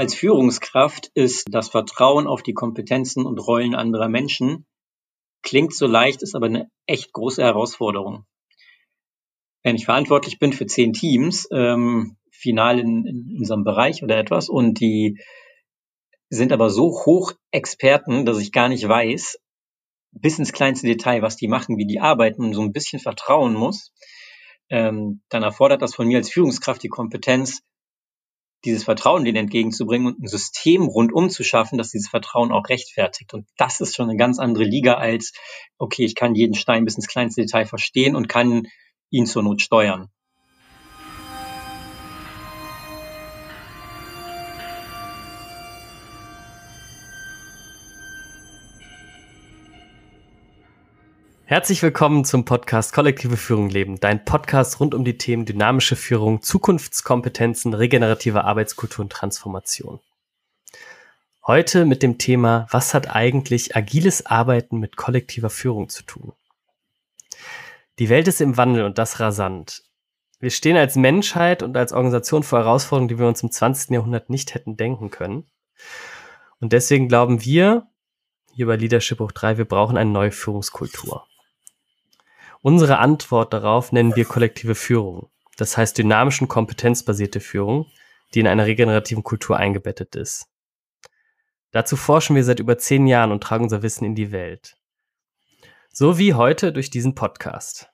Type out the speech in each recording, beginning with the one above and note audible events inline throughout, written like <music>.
Als Führungskraft ist das Vertrauen auf die Kompetenzen und Rollen anderer Menschen klingt so leicht, ist aber eine echt große Herausforderung. Wenn ich verantwortlich bin für zehn Teams, ähm, final in, in unserem Bereich oder etwas, und die sind aber so hoch Experten, dass ich gar nicht weiß, bis ins kleinste Detail, was die machen, wie die arbeiten und so ein bisschen vertrauen muss, ähm, dann erfordert das von mir als Führungskraft die Kompetenz, dieses Vertrauen denen entgegenzubringen und ein System rundum zu schaffen, dass dieses Vertrauen auch rechtfertigt. Und das ist schon eine ganz andere Liga als, okay, ich kann jeden Stein bis ins kleinste Detail verstehen und kann ihn zur Not steuern. Herzlich willkommen zum Podcast Kollektive Führung leben, dein Podcast rund um die Themen dynamische Führung, Zukunftskompetenzen, regenerative Arbeitskultur und Transformation. Heute mit dem Thema, was hat eigentlich agiles Arbeiten mit kollektiver Führung zu tun? Die Welt ist im Wandel und das rasant. Wir stehen als Menschheit und als Organisation vor Herausforderungen, die wir uns im 20. Jahrhundert nicht hätten denken können. Und deswegen glauben wir, hier bei Leadership Hoch 3, wir brauchen eine neue Führungskultur. Unsere Antwort darauf nennen wir kollektive Führung. Das heißt dynamischen kompetenzbasierte Führung, die in einer regenerativen Kultur eingebettet ist. Dazu forschen wir seit über zehn Jahren und tragen unser Wissen in die Welt. So wie heute durch diesen Podcast.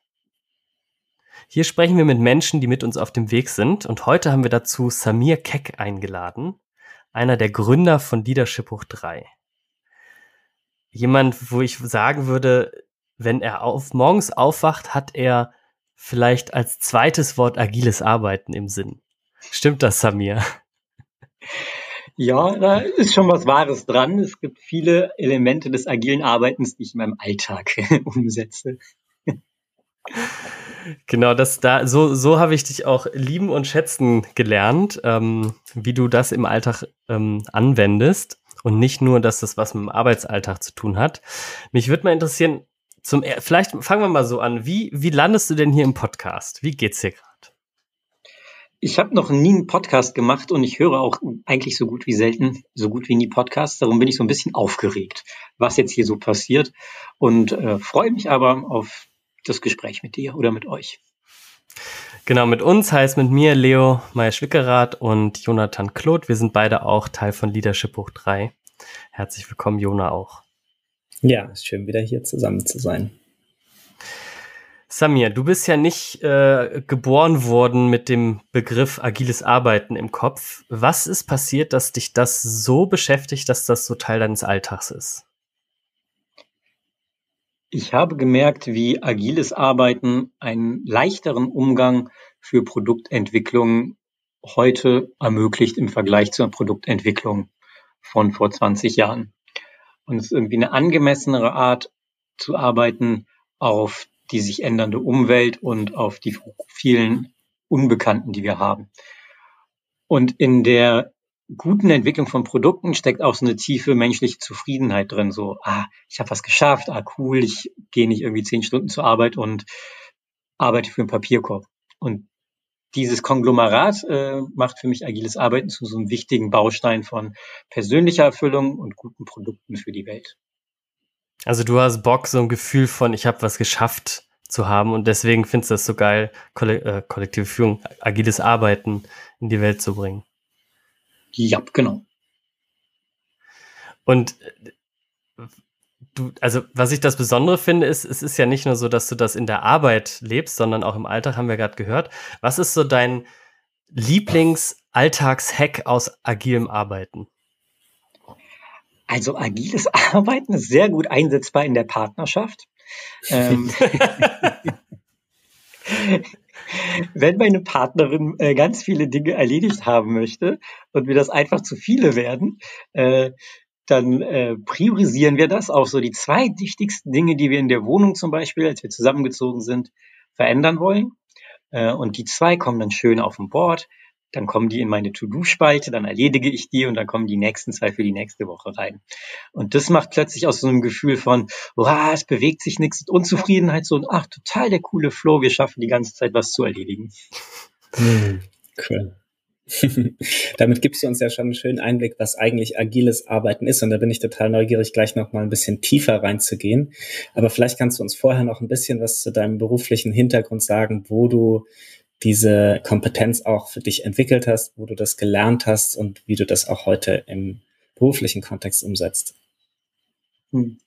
Hier sprechen wir mit Menschen, die mit uns auf dem Weg sind und heute haben wir dazu Samir Keck eingeladen, einer der Gründer von Leadership Hoch 3. Jemand, wo ich sagen würde, wenn er auf, morgens aufwacht, hat er vielleicht als zweites Wort agiles Arbeiten im Sinn. Stimmt das, Samir? Ja, da ist schon was Wahres dran. Es gibt viele Elemente des agilen Arbeitens, die ich in meinem Alltag <laughs> umsetze. Genau, das da so so habe ich dich auch lieben und schätzen gelernt, ähm, wie du das im Alltag ähm, anwendest und nicht nur, dass das was mit dem Arbeitsalltag zu tun hat. Mich würde mal interessieren, zum, vielleicht fangen wir mal so an. Wie, wie landest du denn hier im Podcast? Wie geht's dir gerade? Ich habe noch nie einen Podcast gemacht und ich höre auch eigentlich so gut wie selten, so gut wie nie Podcasts. Darum bin ich so ein bisschen aufgeregt, was jetzt hier so passiert und äh, freue mich aber auf das Gespräch mit dir oder mit euch. Genau, mit uns heißt mit mir Leo Meyer-Schwickerath und Jonathan Kloth. Wir sind beide auch Teil von Leadership Hoch 3. Herzlich willkommen, Jona auch. Ja, ist schön, wieder hier zusammen zu sein. Samir, du bist ja nicht äh, geboren worden mit dem Begriff agiles Arbeiten im Kopf. Was ist passiert, dass dich das so beschäftigt, dass das so Teil deines Alltags ist? Ich habe gemerkt, wie agiles Arbeiten einen leichteren Umgang für Produktentwicklung heute ermöglicht im Vergleich zur Produktentwicklung von vor 20 Jahren. Und es ist irgendwie eine angemessenere Art zu arbeiten auf die sich ändernde Umwelt und auf die vielen Unbekannten, die wir haben. Und in der guten Entwicklung von Produkten steckt auch so eine tiefe menschliche Zufriedenheit drin. So, ah, ich habe was geschafft, ah, cool, ich gehe nicht irgendwie zehn Stunden zur Arbeit und arbeite für einen Papierkorb. Und dieses Konglomerat äh, macht für mich agiles Arbeiten zu so einem wichtigen Baustein von persönlicher Erfüllung und guten Produkten für die Welt. Also du hast Bock, so ein Gefühl von, ich habe was geschafft zu haben und deswegen findest du das so geil, Kolle äh, kollektive Führung, agiles Arbeiten in die Welt zu bringen. Ja, genau. Und du, also was ich das Besondere finde, ist, es ist ja nicht nur so, dass du das in der Arbeit lebst, sondern auch im Alltag haben wir gerade gehört. Was ist so dein Lieblings-Alltagshack aus agilem Arbeiten? Also agiles <laughs> Arbeiten ist sehr gut einsetzbar in der Partnerschaft. ähm, <laughs> wenn meine Partnerin äh, ganz viele Dinge erledigt haben möchte und mir das einfach zu viele werden, äh, dann äh, priorisieren wir das auch so die zwei wichtigsten Dinge, die wir in der Wohnung zum Beispiel, als wir zusammengezogen sind, verändern wollen. Äh, und die zwei kommen dann schön auf dem Board. Dann kommen die in meine To-Do-Spalte, dann erledige ich die und dann kommen die nächsten zwei für die nächste Woche rein. Und das macht plötzlich aus so einem Gefühl von, wow, es bewegt sich nichts, Unzufriedenheit so und ach, total der coole Flow, wir schaffen die ganze Zeit was zu erledigen. Hm, cool. <laughs> Damit gibst du uns ja schon einen schönen Einblick, was eigentlich agiles Arbeiten ist. Und da bin ich total neugierig, gleich noch mal ein bisschen tiefer reinzugehen. Aber vielleicht kannst du uns vorher noch ein bisschen was zu deinem beruflichen Hintergrund sagen, wo du diese Kompetenz auch für dich entwickelt hast, wo du das gelernt hast und wie du das auch heute im beruflichen Kontext umsetzt. Hm.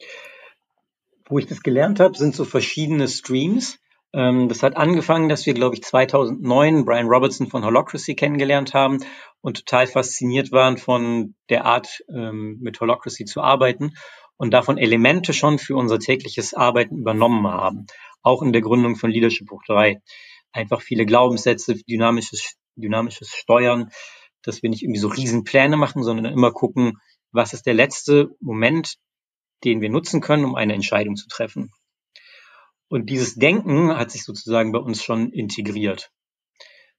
Wo ich das gelernt habe, sind so verschiedene Streams. Ähm, das hat angefangen, dass wir, glaube ich, 2009 Brian Robertson von Holocracy kennengelernt haben und total fasziniert waren von der Art, ähm, mit Holocracy zu arbeiten und davon Elemente schon für unser tägliches Arbeiten übernommen haben. Auch in der Gründung von Leadership Buch 3. Einfach viele Glaubenssätze, dynamisches, dynamisches Steuern, dass wir nicht irgendwie so Riesenpläne machen, sondern immer gucken, was ist der letzte Moment, den wir nutzen können, um eine Entscheidung zu treffen. Und dieses Denken hat sich sozusagen bei uns schon integriert.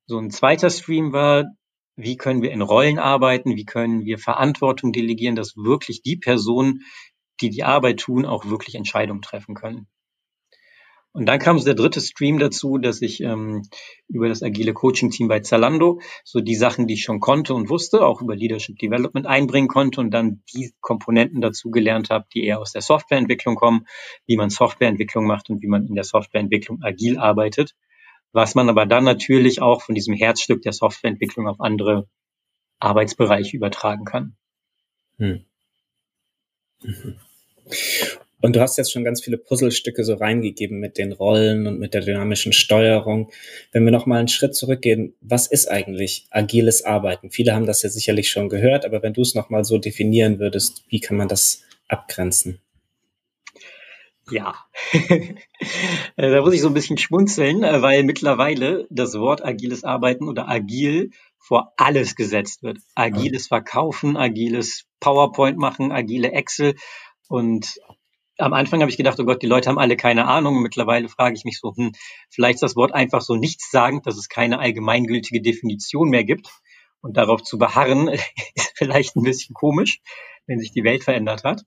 So ein zweiter Stream war, wie können wir in Rollen arbeiten, wie können wir Verantwortung delegieren, dass wirklich die Personen, die die Arbeit tun, auch wirklich Entscheidungen treffen können. Und dann kam so der dritte Stream dazu, dass ich ähm, über das agile Coaching-Team bei Zalando so die Sachen, die ich schon konnte und wusste, auch über Leadership Development einbringen konnte und dann die Komponenten dazu gelernt habe, die eher aus der Softwareentwicklung kommen, wie man Softwareentwicklung macht und wie man in der Softwareentwicklung agil arbeitet, was man aber dann natürlich auch von diesem Herzstück der Softwareentwicklung auf andere Arbeitsbereiche übertragen kann. Hm. <laughs> Und du hast jetzt schon ganz viele Puzzlestücke so reingegeben mit den Rollen und mit der dynamischen Steuerung. Wenn wir noch mal einen Schritt zurückgehen, was ist eigentlich agiles Arbeiten? Viele haben das ja sicherlich schon gehört, aber wenn du es noch mal so definieren würdest, wie kann man das abgrenzen? Ja, <laughs> äh, da muss ich so ein bisschen schmunzeln, äh, weil mittlerweile das Wort agiles Arbeiten oder agil vor alles gesetzt wird. Agiles Verkaufen, agiles PowerPoint machen, agile Excel. Und am Anfang habe ich gedacht, oh Gott, die Leute haben alle keine Ahnung. Mittlerweile frage ich mich so, hm, vielleicht ist das Wort einfach so nichtssagend, dass es keine allgemeingültige Definition mehr gibt. Und darauf zu beharren, <laughs> ist vielleicht ein bisschen komisch, wenn sich die Welt verändert hat.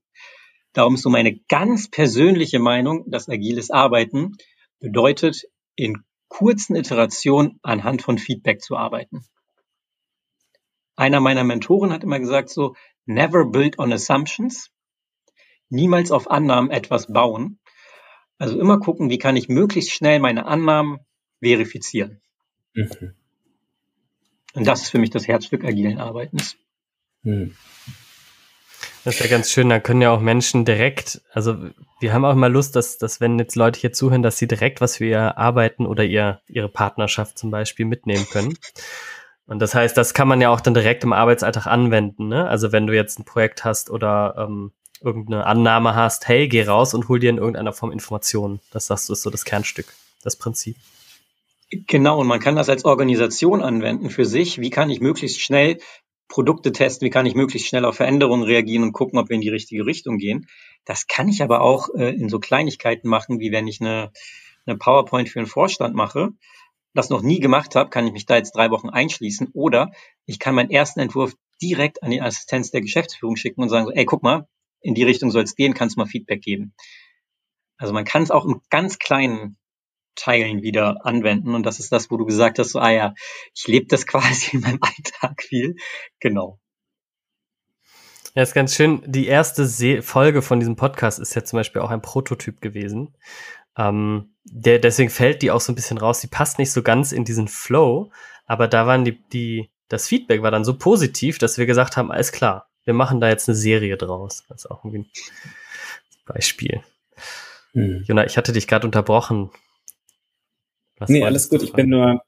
Darum ist so meine ganz persönliche Meinung, dass agiles Arbeiten bedeutet, in kurzen Iterationen anhand von Feedback zu arbeiten. Einer meiner Mentoren hat immer gesagt so, never build on assumptions, niemals auf Annahmen etwas bauen. Also immer gucken, wie kann ich möglichst schnell meine Annahmen verifizieren. Mhm. Und das ist für mich das Herzstück agilen Arbeitens. Mhm. Das ist ja ganz schön, da können ja auch Menschen direkt, also wir haben auch mal Lust, dass, dass wenn jetzt Leute hier zuhören, dass sie direkt was für ihr Arbeiten oder ihr, ihre Partnerschaft zum Beispiel mitnehmen können. Und das heißt, das kann man ja auch dann direkt im Arbeitsalltag anwenden. Ne? Also wenn du jetzt ein Projekt hast oder ähm, irgendeine Annahme hast, hey, geh raus und hol dir in irgendeiner Form Informationen. Das sagst du, ist so das Kernstück, das Prinzip. Genau, und man kann das als Organisation anwenden für sich. Wie kann ich möglichst schnell Produkte testen? Wie kann ich möglichst schnell auf Veränderungen reagieren und gucken, ob wir in die richtige Richtung gehen? Das kann ich aber auch äh, in so Kleinigkeiten machen, wie wenn ich eine, eine PowerPoint für einen Vorstand mache. Das noch nie gemacht habe, kann ich mich da jetzt drei Wochen einschließen. Oder ich kann meinen ersten Entwurf direkt an die Assistenz der Geschäftsführung schicken und sagen so, ey, guck mal, in die Richtung soll es gehen, kannst du mal Feedback geben. Also man kann es auch in ganz kleinen Teilen wieder anwenden und das ist das, wo du gesagt hast, so, ah ja, ich lebe das <laughs> quasi in meinem Alltag viel. Genau. Ja, ist ganz schön. Die erste Se Folge von diesem Podcast ist ja zum Beispiel auch ein Prototyp gewesen. Ähm, der, deswegen fällt die auch so ein bisschen raus. Die passt nicht so ganz in diesen Flow, aber da waren die, die, das Feedback war dann so positiv, dass wir gesagt haben, alles klar, wir machen da jetzt eine Serie draus. Das ist auch irgendwie ein Beispiel. Hm. Jona, ich hatte dich gerade unterbrochen. Was nee, alles gut. Ich bin nur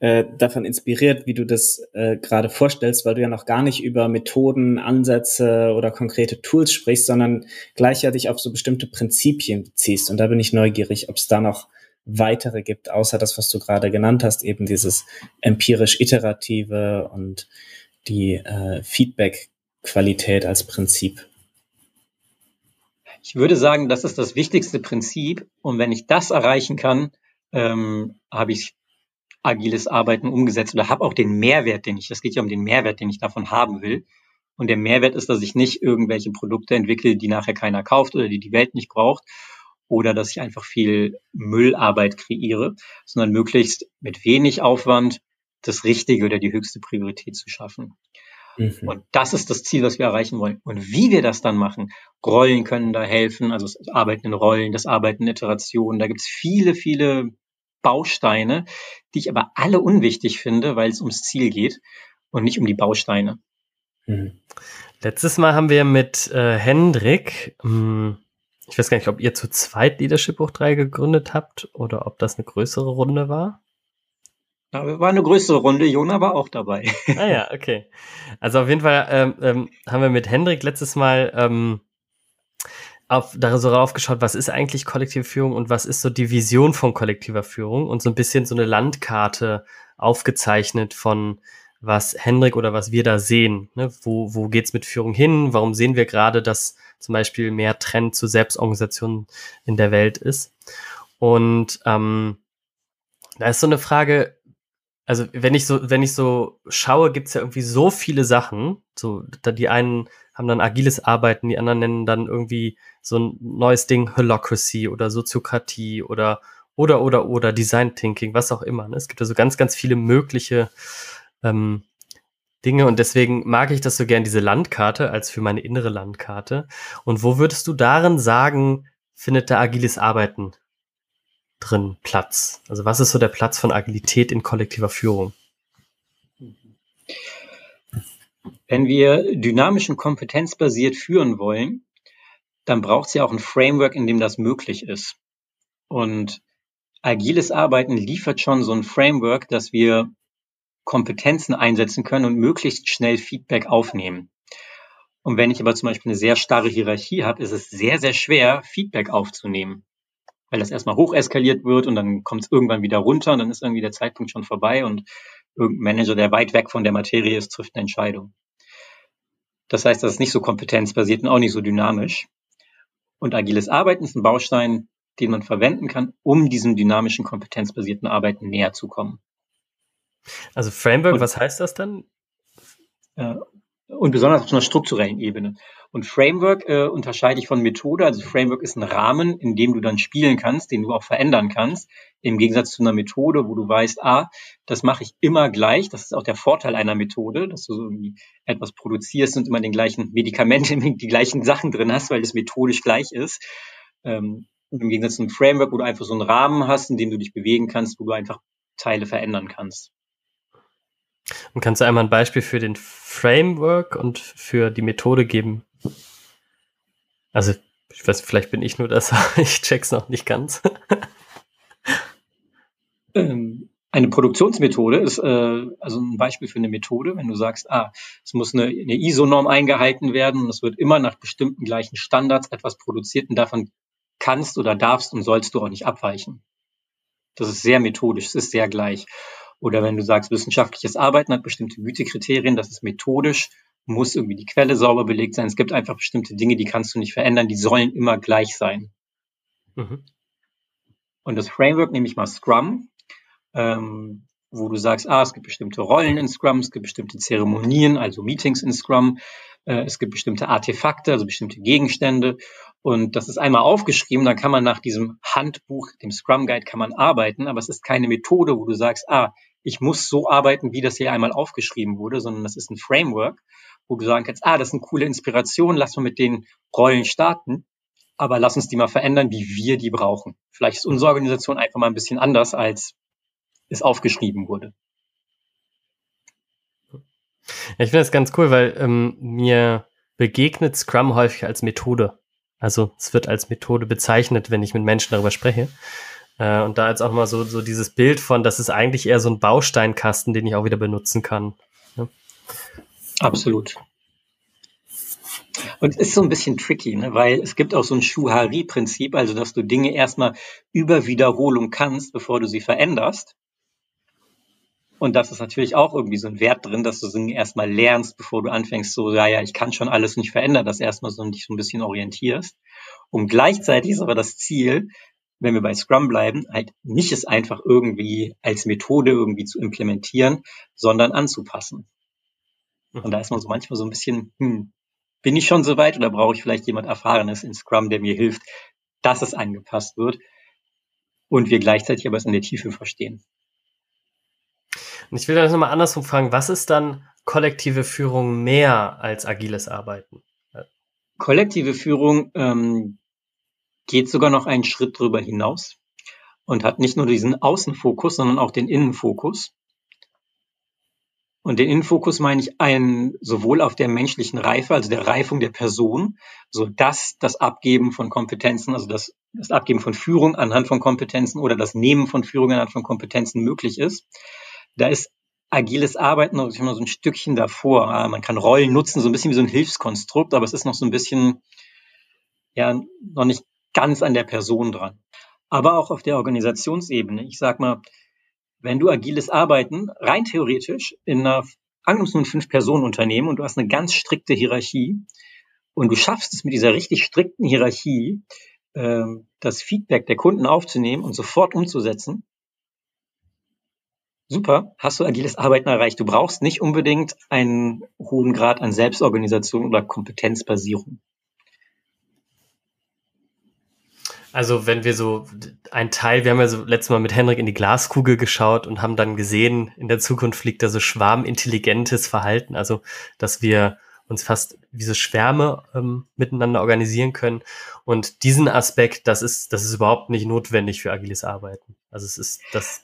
äh, davon inspiriert, wie du das äh, gerade vorstellst, weil du ja noch gar nicht über Methoden, Ansätze oder konkrete Tools sprichst, sondern gleichzeitig auf so bestimmte Prinzipien beziehst. Und da bin ich neugierig, ob es da noch weitere gibt, außer das, was du gerade genannt hast, eben dieses empirisch-iterative und die äh, Feedback Qualität als Prinzip? Ich würde sagen, das ist das wichtigste Prinzip. Und wenn ich das erreichen kann, ähm, habe ich agiles Arbeiten umgesetzt oder habe auch den Mehrwert, den ich, das geht ja um den Mehrwert, den ich davon haben will. Und der Mehrwert ist, dass ich nicht irgendwelche Produkte entwickle, die nachher keiner kauft oder die die Welt nicht braucht oder dass ich einfach viel Müllarbeit kreiere, sondern möglichst mit wenig Aufwand das Richtige oder die höchste Priorität zu schaffen. Mhm. Und das ist das Ziel, was wir erreichen wollen. Und wie wir das dann machen, Rollen können da helfen, also das Arbeiten in Rollen, das Arbeiten in Iterationen, da gibt es viele, viele Bausteine, die ich aber alle unwichtig finde, weil es ums Ziel geht und nicht um die Bausteine. Mhm. Letztes Mal haben wir mit äh, Hendrik, mh, hm, ich weiß gar nicht, ob ihr zu zweit Leadership Hoch 3 gegründet habt oder ob das eine größere Runde war. War eine größere Runde, Jona war auch dabei. Ah ja, okay. Also auf jeden Fall ähm, ähm, haben wir mit Hendrik letztes Mal ähm, auf, darauf geschaut, was ist eigentlich kollektive Führung und was ist so die Vision von kollektiver Führung und so ein bisschen so eine Landkarte aufgezeichnet von was Hendrik oder was wir da sehen. Ne? Wo, wo geht's mit Führung hin? Warum sehen wir gerade, dass zum Beispiel mehr Trend zu Selbstorganisation in der Welt ist? Und ähm, da ist so eine Frage, also wenn ich so, wenn ich so schaue, gibt's ja irgendwie so viele Sachen. So, da die einen haben dann agiles Arbeiten, die anderen nennen dann irgendwie so ein neues Ding Holocracy oder Soziokratie oder oder oder oder Design Thinking, was auch immer. Ne? Es gibt also ganz, ganz viele mögliche ähm, Dinge und deswegen mag ich das so gern, diese Landkarte als für meine innere Landkarte. Und wo würdest du darin sagen, findet da agiles Arbeiten drin Platz? Also was ist so der Platz von Agilität in kollektiver Führung? Wenn wir dynamisch und kompetenzbasiert führen wollen, dann braucht es ja auch ein Framework, in dem das möglich ist. Und agiles Arbeiten liefert schon so ein Framework, dass wir Kompetenzen einsetzen können und möglichst schnell Feedback aufnehmen. Und wenn ich aber zum Beispiel eine sehr starre Hierarchie habe, ist es sehr, sehr schwer, Feedback aufzunehmen. Weil das erstmal hoch eskaliert wird und dann kommt es irgendwann wieder runter und dann ist irgendwie der Zeitpunkt schon vorbei und irgendein Manager, der weit weg von der Materie ist, trifft eine Entscheidung. Das heißt, das ist nicht so kompetenzbasiert und auch nicht so dynamisch. Und agiles Arbeiten ist ein Baustein, den man verwenden kann, um diesem dynamischen, kompetenzbasierten Arbeiten näher zu kommen. Also Framework, und, was heißt das dann? Und besonders auf einer strukturellen Ebene. Und Framework äh, unterscheide ich von Methode. Also Framework ist ein Rahmen, in dem du dann spielen kannst, den du auch verändern kannst. Im Gegensatz zu einer Methode, wo du weißt, ah, das mache ich immer gleich. Das ist auch der Vorteil einer Methode, dass du so etwas produzierst und immer den gleichen Medikamente, <laughs> die gleichen Sachen drin hast, weil es methodisch gleich ist. Ähm, und im Gegensatz zu einem Framework, wo du einfach so einen Rahmen hast, in dem du dich bewegen kannst, wo du einfach Teile verändern kannst. Und kannst du einmal ein Beispiel für den Framework und für die Methode geben? Also, ich weiß, vielleicht bin ich nur das, <laughs> ich check's noch nicht ganz. <laughs> Ähm, eine Produktionsmethode ist äh, also ein Beispiel für eine Methode, wenn du sagst, ah, es muss eine, eine ISO-Norm eingehalten werden und es wird immer nach bestimmten gleichen Standards etwas produziert und davon kannst oder darfst und sollst du auch nicht abweichen. Das ist sehr methodisch, es ist sehr gleich. Oder wenn du sagst, wissenschaftliches Arbeiten hat bestimmte Gütekriterien, das ist methodisch, muss irgendwie die Quelle sauber belegt sein. Es gibt einfach bestimmte Dinge, die kannst du nicht verändern, die sollen immer gleich sein. Mhm. Und das Framework nehme ich mal Scrum, ähm, wo du sagst, ah, es gibt bestimmte Rollen in Scrum, es gibt bestimmte Zeremonien, also Meetings in Scrum, äh, es gibt bestimmte Artefakte, also bestimmte Gegenstände. Und das ist einmal aufgeschrieben, dann kann man nach diesem Handbuch, dem Scrum Guide, kann man arbeiten, aber es ist keine Methode, wo du sagst, ah, ich muss so arbeiten, wie das hier einmal aufgeschrieben wurde, sondern das ist ein Framework, wo du sagen kannst, ah, das ist eine coole Inspiration, lass mal mit den Rollen starten, aber lass uns die mal verändern, wie wir die brauchen. Vielleicht ist unsere Organisation einfach mal ein bisschen anders, als es aufgeschrieben wurde. Ich finde das ganz cool, weil ähm, mir begegnet Scrum häufig als Methode. Also es wird als Methode bezeichnet, wenn ich mit Menschen darüber spreche. Äh, und da jetzt auch mal so, so dieses Bild von, das ist eigentlich eher so ein Bausteinkasten, den ich auch wieder benutzen kann. Ja. Absolut. Und es ist so ein bisschen tricky, ne? weil es gibt auch so ein Schuhari-Prinzip, also dass du Dinge erstmal über Wiederholung kannst, bevor du sie veränderst. Und das ist natürlich auch irgendwie so ein Wert drin, dass du Dinge erstmal lernst, bevor du anfängst, so, ja, ja, ich kann schon alles nicht verändern, das erstmal so dich so ein bisschen orientierst. Und gleichzeitig ist aber das Ziel, wenn wir bei Scrum bleiben, halt nicht es einfach irgendwie als Methode irgendwie zu implementieren, sondern anzupassen. Und da ist man so manchmal so ein bisschen, hm, bin ich schon so weit oder brauche ich vielleicht jemand Erfahrenes in Scrum, der mir hilft, dass es angepasst wird und wir gleichzeitig aber es in der Tiefe verstehen. Und ich will das nochmal andersrum fragen, was ist dann kollektive Führung mehr als agiles Arbeiten? Kollektive Führung ähm, geht sogar noch einen Schritt darüber hinaus und hat nicht nur diesen Außenfokus, sondern auch den Innenfokus. Und den Innenfokus meine ich einen sowohl auf der menschlichen Reife, also der Reifung der Person, so dass das Abgeben von Kompetenzen, also das, das Abgeben von Führung anhand von Kompetenzen oder das Nehmen von Führung anhand von Kompetenzen möglich ist. Da ist agiles Arbeiten noch so ein Stückchen davor. Man kann Rollen nutzen, so ein bisschen wie so ein Hilfskonstrukt, aber es ist noch so ein bisschen, ja, noch nicht ganz an der Person dran. Aber auch auf der Organisationsebene. Ich sag mal, wenn du agiles Arbeiten rein theoretisch in einer angenommen ein Fünf-Personen-Unternehmen und du hast eine ganz strikte Hierarchie und du schaffst es mit dieser richtig strikten Hierarchie, äh, das Feedback der Kunden aufzunehmen und sofort umzusetzen, super, hast du agiles Arbeiten erreicht. Du brauchst nicht unbedingt einen hohen Grad an Selbstorganisation oder Kompetenzbasierung. Also wenn wir so ein Teil, wir haben ja so letztes Mal mit Henrik in die Glaskugel geschaut und haben dann gesehen, in der Zukunft liegt da so schwarmintelligentes Verhalten, also dass wir uns fast wie so Schwärme ähm, miteinander organisieren können. Und diesen Aspekt, das ist, das ist überhaupt nicht notwendig für agiles Arbeiten. Also es ist das.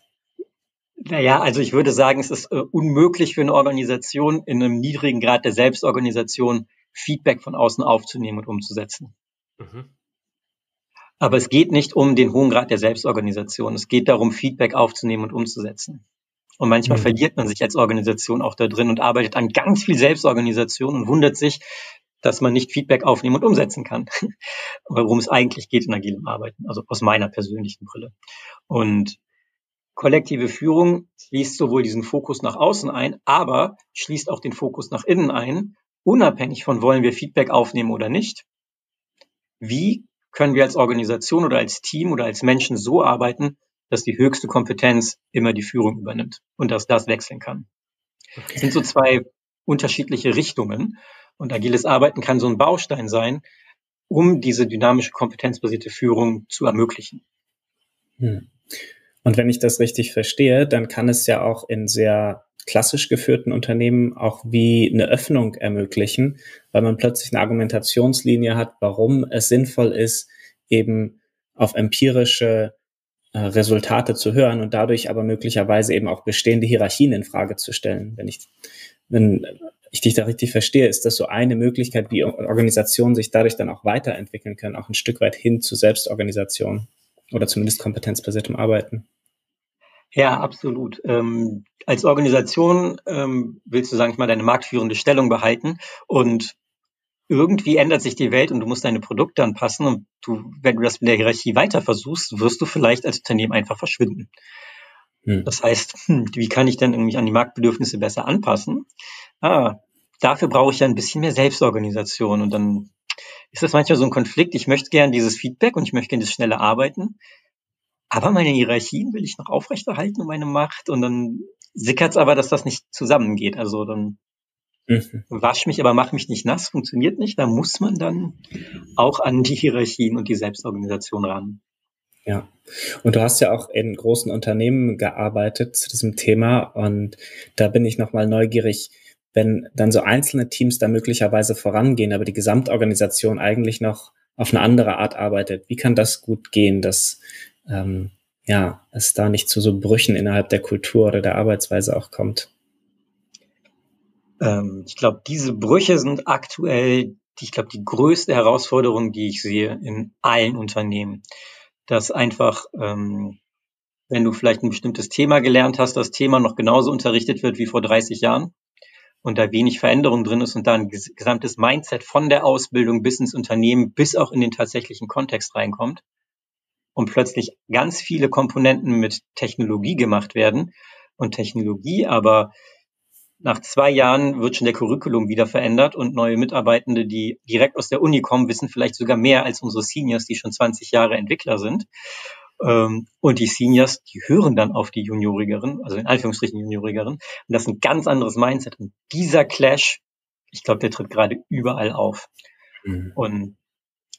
Naja, also ich würde sagen, es ist äh, unmöglich für eine Organisation in einem niedrigen Grad der Selbstorganisation Feedback von außen aufzunehmen und umzusetzen. Mhm. Aber es geht nicht um den hohen Grad der Selbstorganisation. Es geht darum, Feedback aufzunehmen und umzusetzen. Und manchmal mhm. verliert man sich als Organisation auch da drin und arbeitet an ganz viel Selbstorganisation und wundert sich, dass man nicht Feedback aufnehmen und umsetzen kann. <laughs> Worum es eigentlich geht in agilem Arbeiten, also aus meiner persönlichen Brille. Und kollektive Führung schließt sowohl diesen Fokus nach außen ein, aber schließt auch den Fokus nach innen ein, unabhängig von wollen wir Feedback aufnehmen oder nicht. Wie können wir als Organisation oder als Team oder als Menschen so arbeiten, dass die höchste Kompetenz immer die Führung übernimmt und dass das wechseln kann. Okay. Das sind so zwei unterschiedliche Richtungen und agiles Arbeiten kann so ein Baustein sein, um diese dynamische kompetenzbasierte Führung zu ermöglichen. Hm. Und wenn ich das richtig verstehe, dann kann es ja auch in sehr klassisch geführten Unternehmen auch wie eine Öffnung ermöglichen, weil man plötzlich eine Argumentationslinie hat, warum es sinnvoll ist, eben auf empirische äh, Resultate zu hören und dadurch aber möglicherweise eben auch bestehende Hierarchien in Frage zu stellen. Wenn ich, wenn ich dich da richtig verstehe, ist das so eine Möglichkeit, wie Organisationen sich dadurch dann auch weiterentwickeln können, auch ein Stück weit hin zu Selbstorganisation oder zumindest kompetenzbasiertem Arbeiten. Ja, absolut. Ähm, als Organisation ähm, willst du, sag ich mal, deine marktführende Stellung behalten und irgendwie ändert sich die Welt und du musst deine Produkte anpassen und du, wenn du das mit der Hierarchie weiter versuchst, wirst du vielleicht als Unternehmen einfach verschwinden. Hm. Das heißt, hm, wie kann ich denn irgendwie an die Marktbedürfnisse besser anpassen? Ah, dafür brauche ich ja ein bisschen mehr Selbstorganisation und dann ist das manchmal so ein Konflikt. Ich möchte gern dieses Feedback und ich möchte gern das schnelle Arbeiten. Aber meine Hierarchien will ich noch aufrechterhalten und meine Macht. Und dann sickert es aber, dass das nicht zusammengeht. Also dann mhm. wasch mich, aber mach mich nicht nass, funktioniert nicht. Da muss man dann auch an die Hierarchien und die Selbstorganisation ran. Ja, und du hast ja auch in großen Unternehmen gearbeitet zu diesem Thema und da bin ich nochmal neugierig, wenn dann so einzelne Teams da möglicherweise vorangehen, aber die Gesamtorganisation eigentlich noch auf eine andere Art arbeitet. Wie kann das gut gehen, dass ähm, ja, es da nicht zu so Brüchen innerhalb der Kultur oder der Arbeitsweise auch kommt. Ähm, ich glaube, diese Brüche sind aktuell, ich glaube, die größte Herausforderung, die ich sehe in allen Unternehmen. Dass einfach, ähm, wenn du vielleicht ein bestimmtes Thema gelernt hast, das Thema noch genauso unterrichtet wird wie vor 30 Jahren und da wenig Veränderung drin ist und da ein gesamtes Mindset von der Ausbildung bis ins Unternehmen bis auch in den tatsächlichen Kontext reinkommt und plötzlich ganz viele Komponenten mit Technologie gemacht werden und Technologie aber nach zwei Jahren wird schon der Curriculum wieder verändert und neue Mitarbeitende, die direkt aus der Uni kommen, wissen vielleicht sogar mehr als unsere Seniors, die schon 20 Jahre Entwickler sind. Ähm, und die Seniors, die hören dann auf die Juniorigeren, also in Anführungsstrichen Juniorigeren. Und das ist ein ganz anderes Mindset. Und dieser Clash, ich glaube, der tritt gerade überall auf. Mhm. Und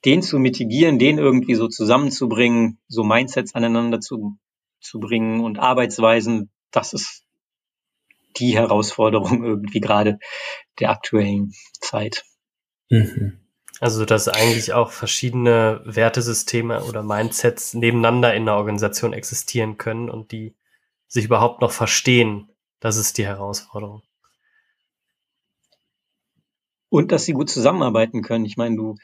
den zu mitigieren, den irgendwie so zusammenzubringen, so Mindsets aneinander zu, zu bringen und Arbeitsweisen, das ist die Herausforderung <laughs> irgendwie gerade der aktuellen Zeit. Mhm. Also, dass eigentlich auch verschiedene Wertesysteme oder Mindsets nebeneinander in der Organisation existieren können und die sich überhaupt noch verstehen. Das ist die Herausforderung. Und dass sie gut zusammenarbeiten können. Ich meine, du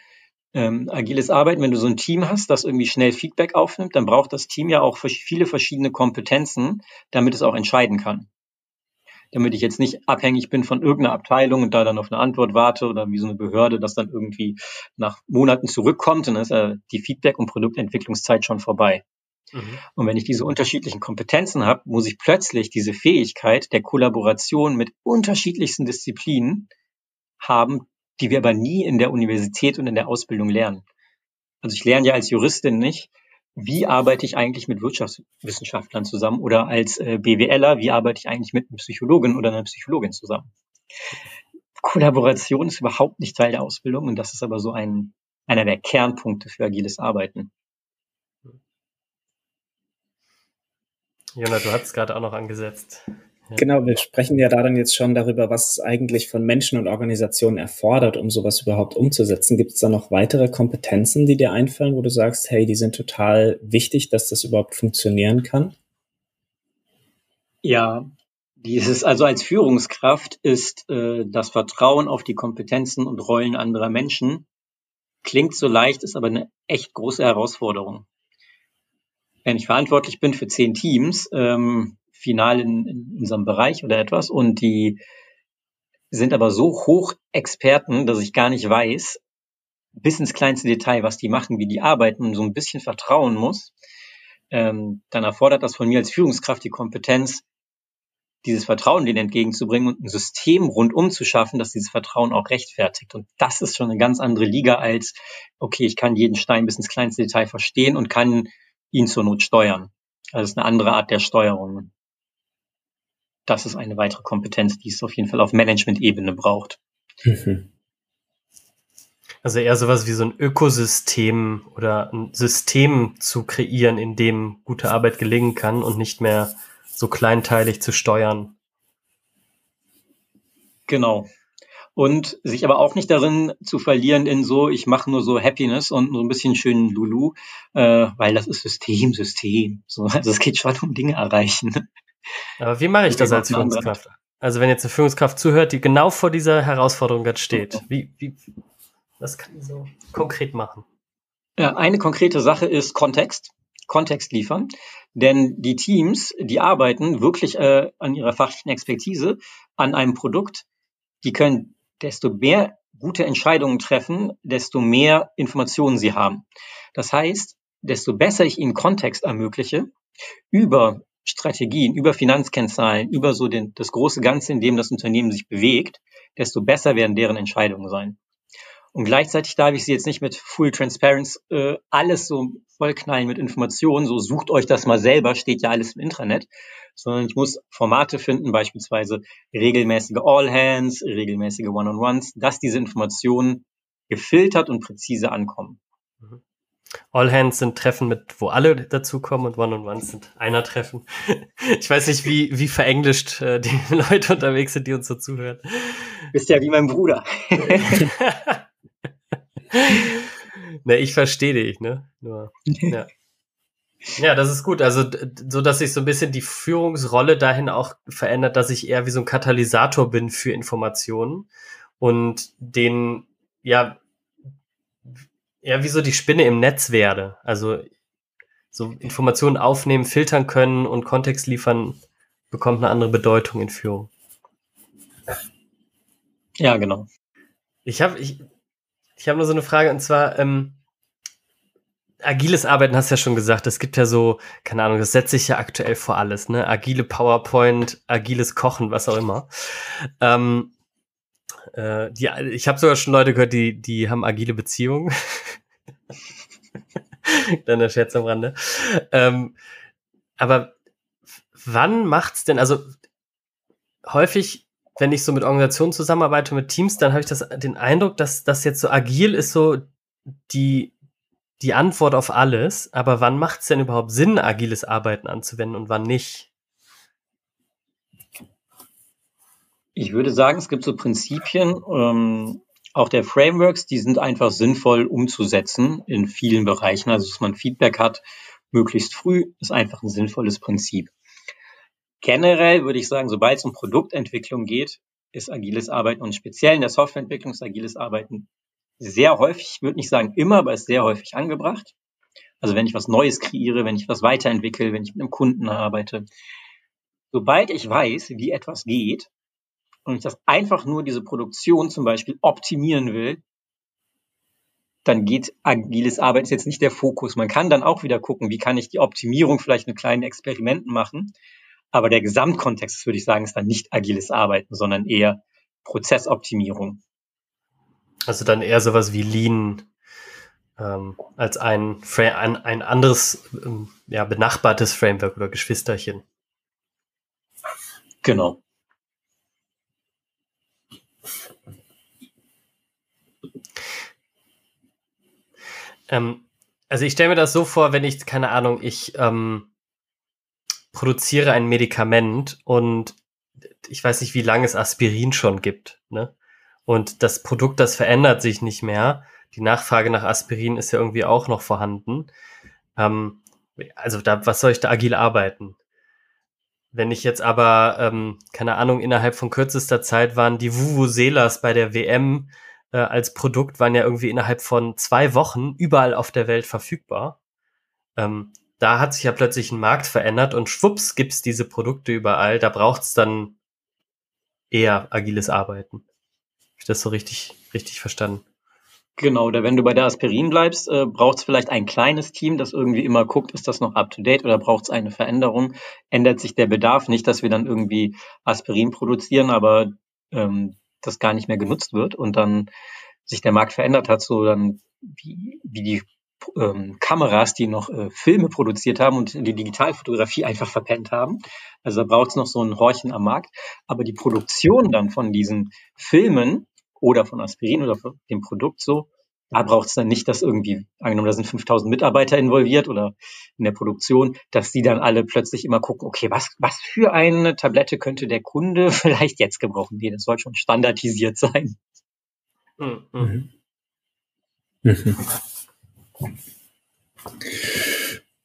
ähm, agiles Arbeiten, wenn du so ein Team hast, das irgendwie schnell Feedback aufnimmt, dann braucht das Team ja auch viele verschiedene Kompetenzen, damit es auch entscheiden kann. Damit ich jetzt nicht abhängig bin von irgendeiner Abteilung und da dann auf eine Antwort warte oder wie so eine Behörde das dann irgendwie nach Monaten zurückkommt, dann ist ja die Feedback- und Produktentwicklungszeit schon vorbei. Mhm. Und wenn ich diese unterschiedlichen Kompetenzen habe, muss ich plötzlich diese Fähigkeit der Kollaboration mit unterschiedlichsten Disziplinen haben, die wir aber nie in der Universität und in der Ausbildung lernen. Also ich lerne ja als Juristin nicht, wie arbeite ich eigentlich mit Wirtschaftswissenschaftlern zusammen oder als äh, BWLer, wie arbeite ich eigentlich mit einem Psychologen oder einer Psychologin zusammen. Kollaboration ist überhaupt nicht Teil der Ausbildung und das ist aber so ein, einer der Kernpunkte für agiles Arbeiten. Jona, du hast es gerade auch noch angesetzt. Genau, wir sprechen ja da dann jetzt schon darüber, was es eigentlich von Menschen und Organisationen erfordert, um sowas überhaupt umzusetzen. Gibt es da noch weitere Kompetenzen, die dir einfallen, wo du sagst, hey, die sind total wichtig, dass das überhaupt funktionieren kann? Ja, dieses, also als Führungskraft ist äh, das Vertrauen auf die Kompetenzen und Rollen anderer Menschen klingt so leicht, ist aber eine echt große Herausforderung. Wenn ich verantwortlich bin für zehn Teams, ähm, final in, in unserem Bereich oder etwas und die sind aber so hoch Experten, dass ich gar nicht weiß, bis ins kleinste Detail, was die machen, wie die arbeiten und so ein bisschen vertrauen muss, ähm, dann erfordert das von mir als Führungskraft die Kompetenz, dieses Vertrauen denen entgegenzubringen und ein System rundum zu schaffen, dass dieses Vertrauen auch rechtfertigt. Und das ist schon eine ganz andere Liga als, okay, ich kann jeden Stein bis ins kleinste Detail verstehen und kann ihn zur Not steuern. Also das ist eine andere Art der Steuerung das ist eine weitere Kompetenz, die es auf jeden Fall auf Management-Ebene braucht. Mhm. Also eher sowas wie so ein Ökosystem oder ein System zu kreieren, in dem gute Arbeit gelingen kann und nicht mehr so kleinteilig zu steuern. Genau. Und sich aber auch nicht darin zu verlieren in so, ich mache nur so Happiness und so ein bisschen schönen Lulu, äh, weil das ist System, System. So, also es geht schon um Dinge erreichen. Aber wie mache ich das als Führungskraft? Also wenn jetzt eine Führungskraft zuhört, die genau vor dieser Herausforderung gerade steht, wie, wie, was kann die so konkret machen? Ja, eine konkrete Sache ist Kontext. Kontext liefern. Denn die Teams, die arbeiten wirklich äh, an ihrer fachlichen Expertise an einem Produkt, die können desto mehr gute Entscheidungen treffen, desto mehr Informationen sie haben. Das heißt, desto besser ich ihnen Kontext ermögliche über Strategien, über Finanzkennzahlen, über so den, das große Ganze, in dem das Unternehmen sich bewegt, desto besser werden deren Entscheidungen sein. Und gleichzeitig darf ich sie jetzt nicht mit Full Transparency äh, alles so vollknallen mit Informationen, so sucht euch das mal selber, steht ja alles im Intranet, sondern ich muss Formate finden, beispielsweise regelmäßige All Hands, regelmäßige One-on-Ones, dass diese Informationen gefiltert und präzise ankommen. All Hands sind Treffen mit, wo alle dazukommen und One-on-Ones sind einer Treffen. <laughs> Ich weiß nicht, wie, wie verenglischt äh, die <laughs> Leute unterwegs sind, die uns so zuhören. Bist ja wie mein Bruder. <laughs> ne, ich verstehe dich, ne? Nur, ja. Ja, das ist gut. Also, so dass sich so ein bisschen die Führungsrolle dahin auch verändert, dass ich eher wie so ein Katalysator bin für Informationen und den, ja, eher wie so die Spinne im Netz werde. Also so Informationen aufnehmen, filtern können und Kontext liefern, bekommt eine andere Bedeutung in Führung. Ja, genau. Ich habe ich, ich hab nur so eine Frage und zwar, ähm, agiles Arbeiten hast du ja schon gesagt, es gibt ja so, keine Ahnung, das setze ich ja aktuell vor alles, ne? Agile PowerPoint, agiles Kochen, was auch immer. Ähm, äh, die, ich habe sogar schon Leute gehört, die, die haben agile Beziehungen. <laughs> Deine Scherz am Rande. Ähm, aber wann macht's denn, also häufig, wenn ich so mit Organisationen zusammenarbeite, mit Teams, dann habe ich das, den Eindruck, dass das jetzt so agil ist, so die, die Antwort auf alles. Aber wann macht es denn überhaupt Sinn, agiles Arbeiten anzuwenden und wann nicht? Ich würde sagen, es gibt so Prinzipien, ähm, auch der Frameworks, die sind einfach sinnvoll umzusetzen in vielen Bereichen. Also, dass man Feedback hat, möglichst früh, ist einfach ein sinnvolles Prinzip. Generell würde ich sagen, sobald es um Produktentwicklung geht, ist agiles Arbeiten und speziell in der Softwareentwicklung ist agiles Arbeiten sehr häufig, ich würde nicht sagen immer, aber ist sehr häufig angebracht. Also wenn ich was Neues kreiere, wenn ich was weiterentwickle, wenn ich mit einem Kunden arbeite. Sobald ich weiß, wie etwas geht und ich das einfach nur diese Produktion zum Beispiel optimieren will, dann geht agiles Arbeiten ist jetzt nicht der Fokus. Man kann dann auch wieder gucken, wie kann ich die Optimierung vielleicht mit kleinen Experimenten machen. Aber der Gesamtkontext, würde ich sagen, ist dann nicht agiles Arbeiten, sondern eher Prozessoptimierung. Also dann eher sowas wie Lean ähm, als ein, ein, ein anderes, ähm, ja, benachbartes Framework oder Geschwisterchen. Genau. Ähm, also ich stelle mir das so vor, wenn ich, keine Ahnung, ich ähm, produziere ein Medikament und ich weiß nicht, wie lange es Aspirin schon gibt, ne? Und das Produkt, das verändert sich nicht mehr. Die Nachfrage nach Aspirin ist ja irgendwie auch noch vorhanden. Ähm, also da, was soll ich da agil arbeiten? Wenn ich jetzt aber, ähm, keine Ahnung, innerhalb von kürzester Zeit waren die Vuvuzelas bei der WM äh, als Produkt waren ja irgendwie innerhalb von zwei Wochen überall auf der Welt verfügbar. Ähm, da hat sich ja plötzlich ein Markt verändert und schwupps gibt's diese Produkte überall. Da braucht's dann eher agiles Arbeiten. Hab ich das so richtig, richtig verstanden? Genau, oder wenn du bei der Aspirin bleibst, äh, braucht es vielleicht ein kleines Team, das irgendwie immer guckt, ist das noch up-to-date oder braucht es eine Veränderung? Ändert sich der Bedarf nicht, dass wir dann irgendwie Aspirin produzieren, aber ähm, das gar nicht mehr genutzt wird und dann sich der Markt verändert hat, so dann wie, wie die ähm, Kameras, die noch äh, Filme produziert haben und die Digitalfotografie <laughs> einfach verpennt haben. Also da braucht es noch so ein Horchen am Markt. Aber die Produktion dann von diesen Filmen oder von Aspirin oder von dem Produkt so, da braucht es dann nicht, dass irgendwie, angenommen, da sind 5000 Mitarbeiter involviert oder in der Produktion, dass die dann alle plötzlich immer gucken, okay, was, was für eine Tablette könnte der Kunde <laughs> vielleicht jetzt gebrauchen? Nee, das soll schon standardisiert sein. Mhm. Mhm.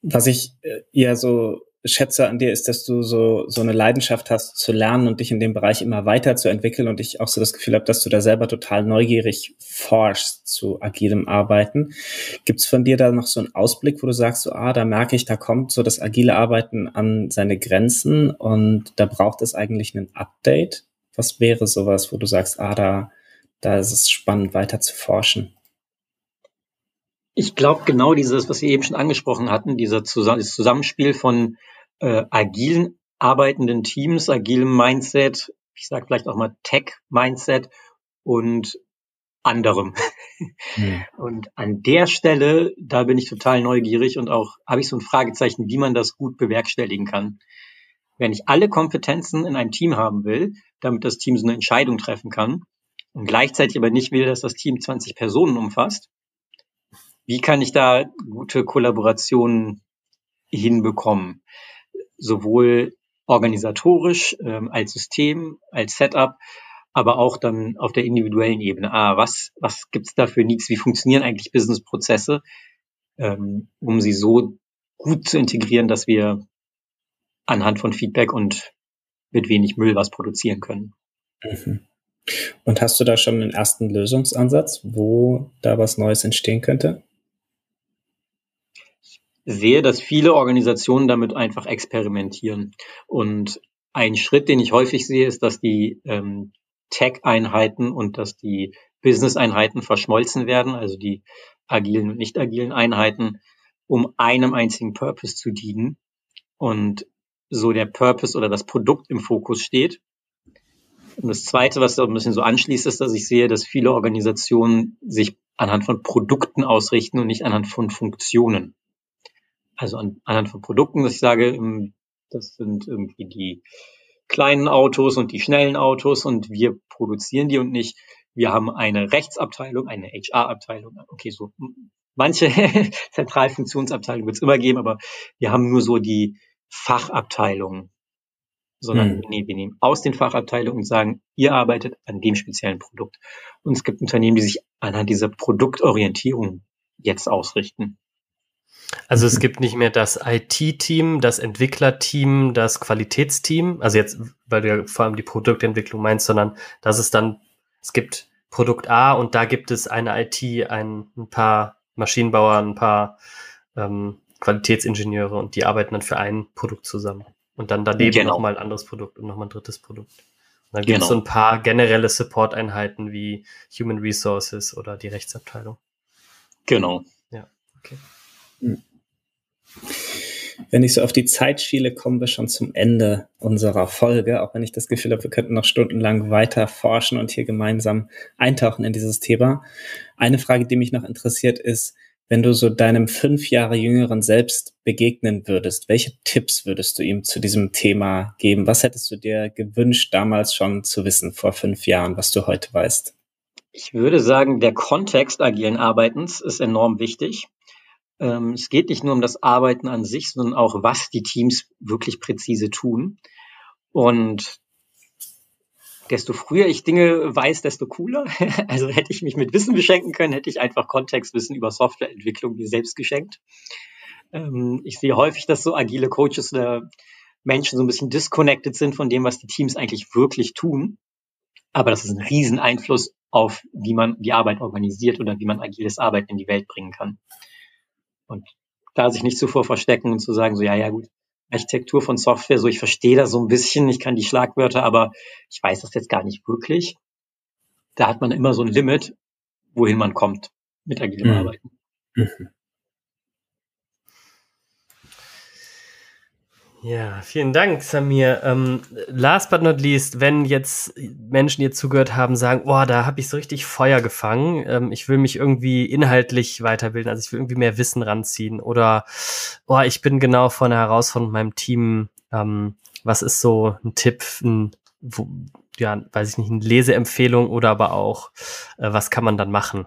Was ich äh, eher so schätze an dir ist, dass du so, so eine Leidenschaft hast zu lernen und dich in dem Bereich immer weiterzuentwickeln und ich auch so das Gefühl habe, dass du da selber total neugierig forschst zu agilem Arbeiten. Gibt's von dir da noch so einen Ausblick, wo du sagst, so, ah, da merke ich, da kommt so das agile Arbeiten an seine Grenzen und da braucht es eigentlich ein Update? Was wäre sowas, wo du sagst, ah, da, da ist es spannend, weiter zu forschen? Ich glaube, genau dieses, was wir eben schon angesprochen hatten, dieser Zusammenspiel von äh, agilen arbeitenden Teams, agilem Mindset, ich sage vielleicht auch mal Tech-Mindset und anderem. Mhm. <laughs> Und an der Stelle, da bin ich total neugierig und auch habe ich so ein Fragezeichen, wie man das gut bewerkstelligen kann. Wenn ich alle Kompetenzen in einem Team haben will, damit das Team so eine Entscheidung treffen kann und gleichzeitig aber nicht will, dass das Team 20 Personen umfasst, wie kann ich da gute Kollaborationen hinbekommen? Sowohl organisatorisch ähm, als System, als Setup, aber auch dann auf der individuellen Ebene. Ah, was, was gibt's da für Needs? Wie funktionieren eigentlich Businessprozesse, ähm, um sie so gut zu integrieren, dass wir anhand von Feedback und mit wenig Müll was produzieren können? Mhm. Und hast du da schon einen ersten Lösungsansatz, wo da was Neues entstehen könnte? Sehe, dass viele Organisationen damit einfach experimentieren. Und ein Schritt, den ich häufig sehe, ist, dass die ähm, Tech-Einheiten und dass die Business-Einheiten verschmolzen werden, also die agilen und nicht agilen Einheiten, um einem einzigen Purpose zu dienen und so der Purpose oder das Produkt im Fokus steht. Und das Zweite, was da ein bisschen so anschließt, ist, dass ich sehe, dass viele Organisationen sich anhand von Produkten ausrichten und nicht anhand von Funktionen also an, anhand von Produkten, dass ich sage, das sind irgendwie die kleinen Autos und die schnellen Autos und wir produzieren die und nicht, wir haben eine Rechtsabteilung, eine HR-Abteilung. Okay, so manche <laughs> Zentralfunktionsabteilungen wird es immer geben, aber wir haben nur so die Fachabteilungen. sondern mhm. nee, wir nehmen aus den Fachabteilungen und sagen, ihr arbeitet an dem speziellen Produkt. Und es gibt Unternehmen, die sich anhand dieser Produktorientierung jetzt ausrichten. Also es gibt nicht mehr das IT-Team, das Entwicklerteam, das Qualitätsteam, also jetzt, weil du ja vor allem die Produktentwicklung meinst, sondern dass es dann, es gibt Produkt A und da gibt es eine IT, ein, ein paar Maschinenbauer, ein paar ähm, Qualitätsingenieure und die arbeiten dann für ein Produkt zusammen. Und dann daneben genau. nochmal ein anderes Produkt und nochmal ein drittes Produkt. Und dann gibt es genau. so ein paar generelle Support-Einheiten wie Human Resources oder die Rechtsabteilung. Genau. Ja, okay. Hm. Wenn ich so auf die Zeit schiele, kommen wir schon zum Ende unserer Folge, auch wenn ich das Gefühl habe, wir könnten noch stundenlang weiter forschen und hier gemeinsam eintauchen in dieses Thema. Eine Frage, die mich noch interessiert, ist, wenn du so deinem fünf Jahre jüngeren Selbst begegnen würdest, welche Tipps würdest du ihm zu diesem Thema geben? Was hättest du dir gewünscht, damals schon zu wissen, vor fünf Jahren, was du heute weißt? Ich würde sagen, der Kontext agilen Arbeitens ist enorm wichtig. Ähm, es geht nicht nur um das Arbeiten an sich, sondern auch, was die Teams wirklich präzise tun. Und desto früher ich Dinge weiß, desto cooler. <laughs> Also hätte ich mich mit Wissen beschenken können, hätte ich einfach Kontextwissen über Softwareentwicklung mir selbst geschenkt. Ähm, ich sehe häufig, dass so agile Coaches oder Menschen so ein bisschen disconnected sind von dem, was die Teams eigentlich wirklich tun. Aber das ist ein riesen Einfluss auf, wie man die Arbeit organisiert oder wie man agiles Arbeiten in die Welt bringen kann. Und da sich nicht zuvor verstecken und zu sagen, so, ja, ja, gut, Architektur von Software, so ich verstehe das so ein bisschen, ich kann die Schlagwörter, aber ich weiß das jetzt gar nicht wirklich. Da hat man immer so ein Limit, wohin man kommt mit agilem mhm. Arbeiten. Mhm. Ja, vielen Dank, Samir. Ähm, last but not least, wenn jetzt Menschen, die zugehört haben, sagen, boah, da habe ich so richtig Feuer gefangen, ähm, ich will mich irgendwie inhaltlich weiterbilden, also ich will irgendwie mehr Wissen ranziehen oder, boah, ich bin genau vor einer Herausforderung mit meinem Team. Ähm, was ist so ein Tipp, ein, wo, ja, weiß ich nicht, eine Leseempfehlung oder aber auch, äh, was kann man dann machen?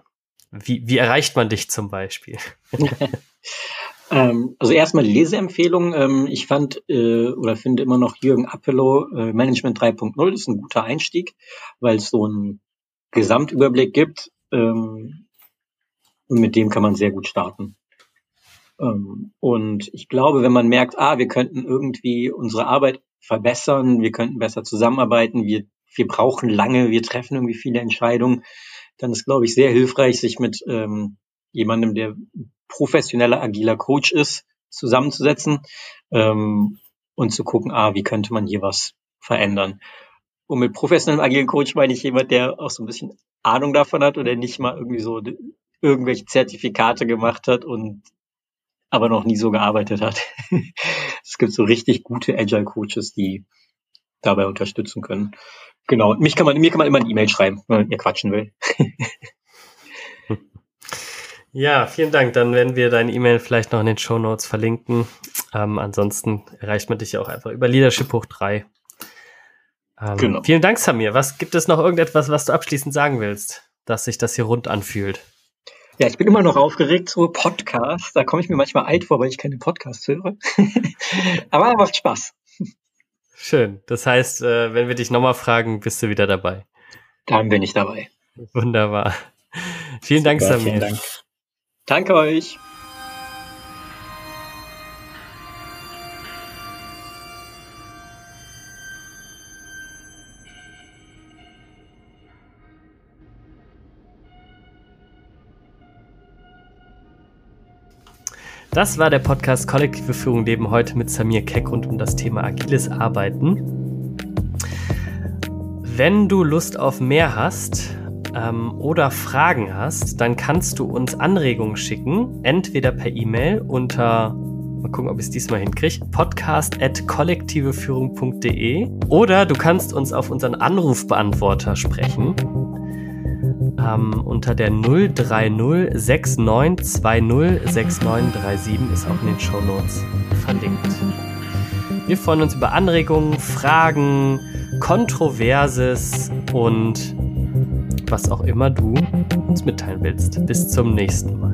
Wie, wie erreicht man dich zum Beispiel? <laughs> <laughs> <laughs> Ähm, also erstmal die Leseempfehlung. Ähm, ich fand äh, oder finde immer noch Jürgen Appelo äh, Management 3.0 ist ein guter Einstieg, weil es so einen Gesamtüberblick gibt. Ähm, mit dem kann man sehr gut starten. Ähm, und ich glaube, wenn man merkt, ah, wir könnten irgendwie unsere Arbeit verbessern, wir könnten besser zusammenarbeiten, wir, wir brauchen lange, wir treffen irgendwie viele Entscheidungen, dann ist, glaube ich, sehr hilfreich, sich mit ähm, jemandem, der professioneller agiler Coach ist, zusammenzusetzen ähm, und zu gucken, ah, wie könnte man hier was verändern. Und mit professionellem agilen Coach meine ich jemand, der auch so ein bisschen Ahnung davon hat oder nicht mal irgendwie so irgendwelche Zertifikate gemacht hat und aber noch nie so gearbeitet hat. <laughs> es gibt so richtig gute Agile Coaches, die dabei unterstützen können. Genau. Mich kann man, mir kann man immer eine E-Mail schreiben, wenn man mir quatschen will. <laughs> Ja, vielen Dank. Dann werden wir deine E-Mail vielleicht noch in den Show Notes verlinken. Ähm, ansonsten erreicht man dich ja auch einfach über Leadership hoch 3. Ähm, genau. Vielen Dank, Samir. Was gibt es noch irgendetwas, was du abschließend sagen willst, dass sich das hier rund anfühlt? Ja, ich bin immer noch aufgeregt zu Podcasts. Da komme ich mir manchmal alt vor, weil ich keine Podcasts höre. <laughs> Aber macht Spaß. Schön. Das heißt, äh, wenn wir dich nochmal fragen, bist du wieder dabei. Dann bin ich dabei. Wunderbar. Vielen Super, Dank, Samir. Vielen Dank. Danke euch. Das war der Podcast Kollektive Führung Leben heute mit Samir Keck rund um das Thema agiles Arbeiten. Wenn du Lust auf mehr hast, ähm, oder Fragen hast, dann kannst du uns Anregungen schicken, entweder per E-Mail unter Mal gucken, ob ich es diesmal hinkriege. Podcast at kollektiveführung.de oder du kannst uns auf unseren Anrufbeantworter sprechen. Ähm, unter der 030 6920 6937 ist auch in den Show Notes verlinkt. Wir freuen uns über Anregungen, Fragen, Kontroverses und was auch immer du uns mitteilen willst. Bis zum nächsten Mal.